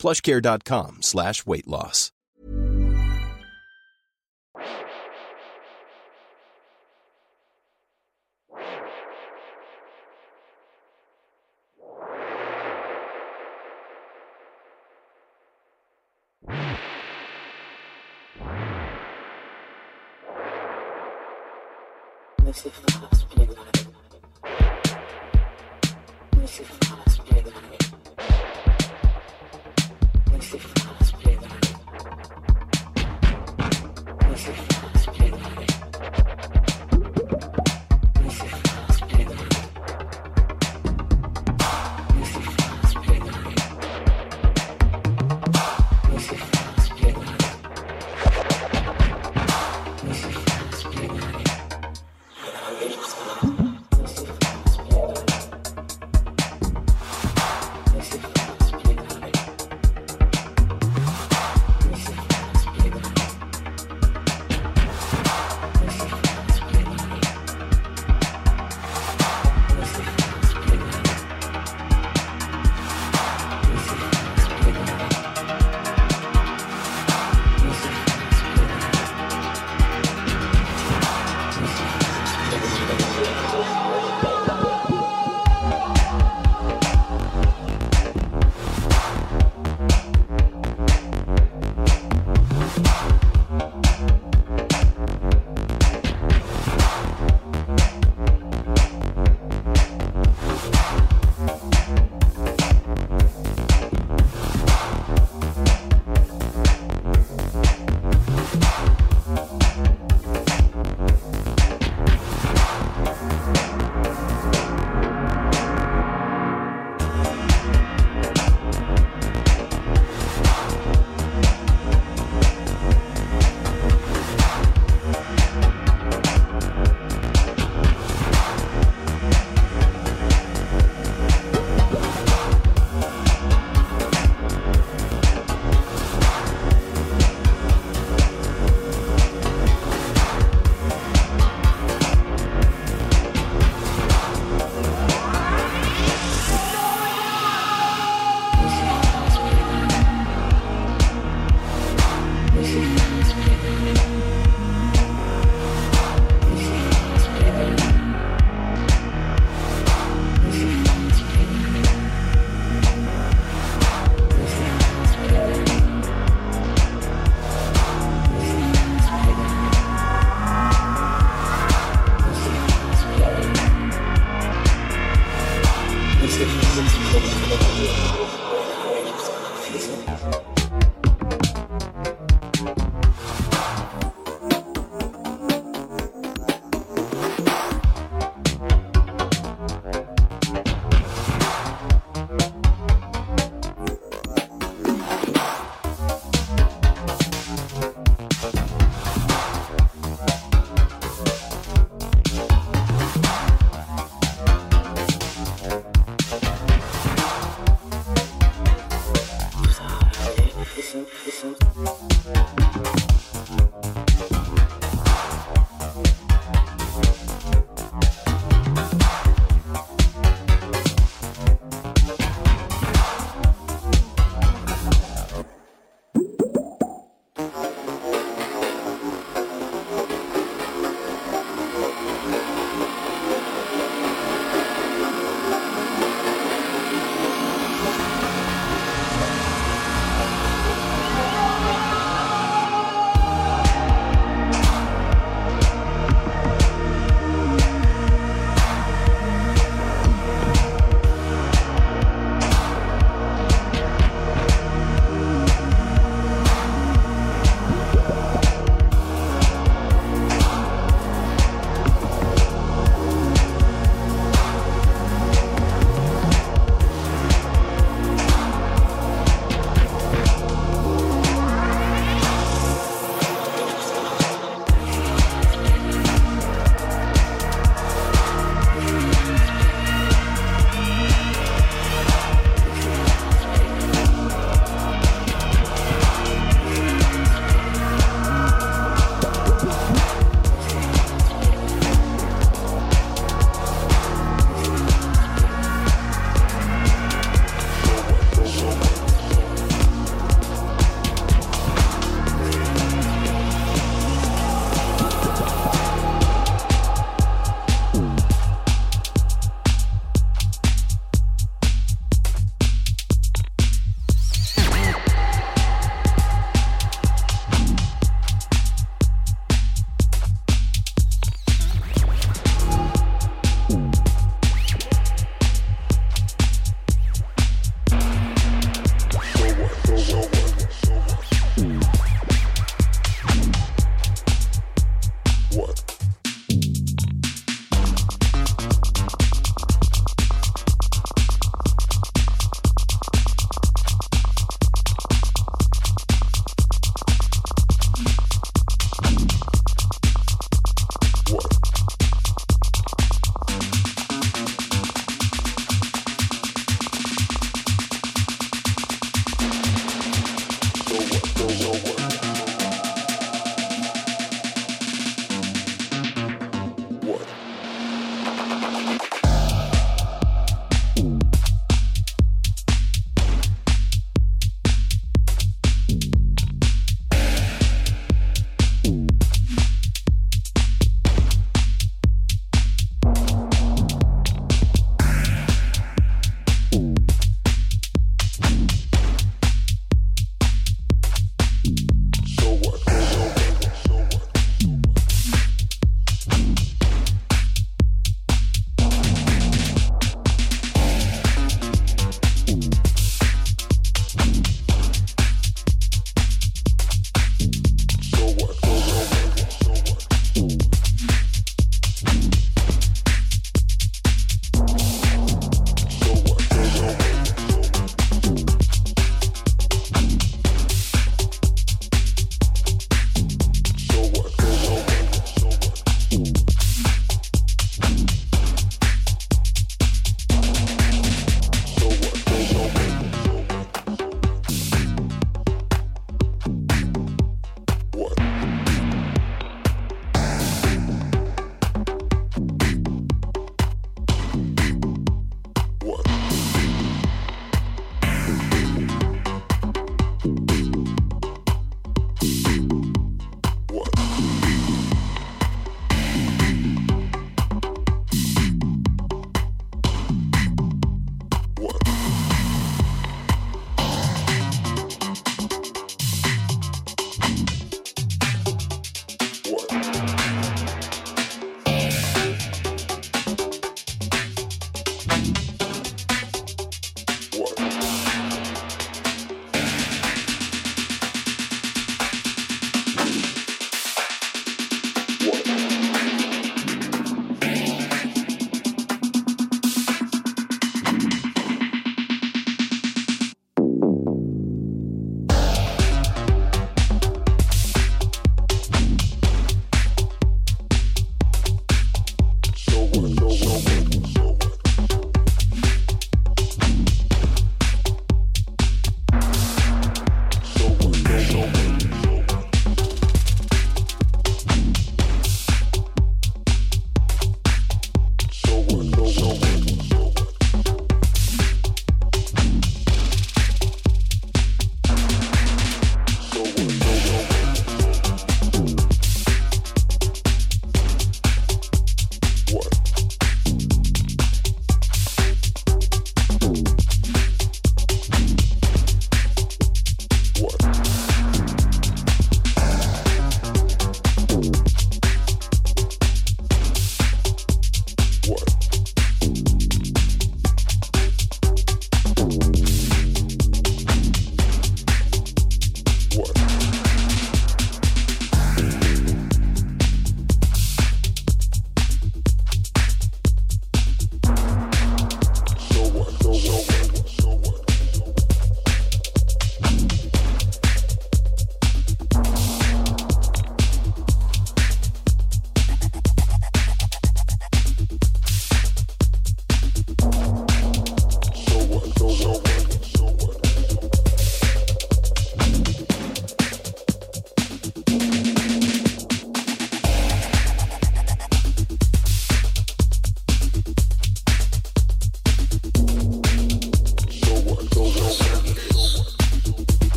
plushcare.com slash weight loss. This is the. This is the.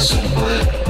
somewhere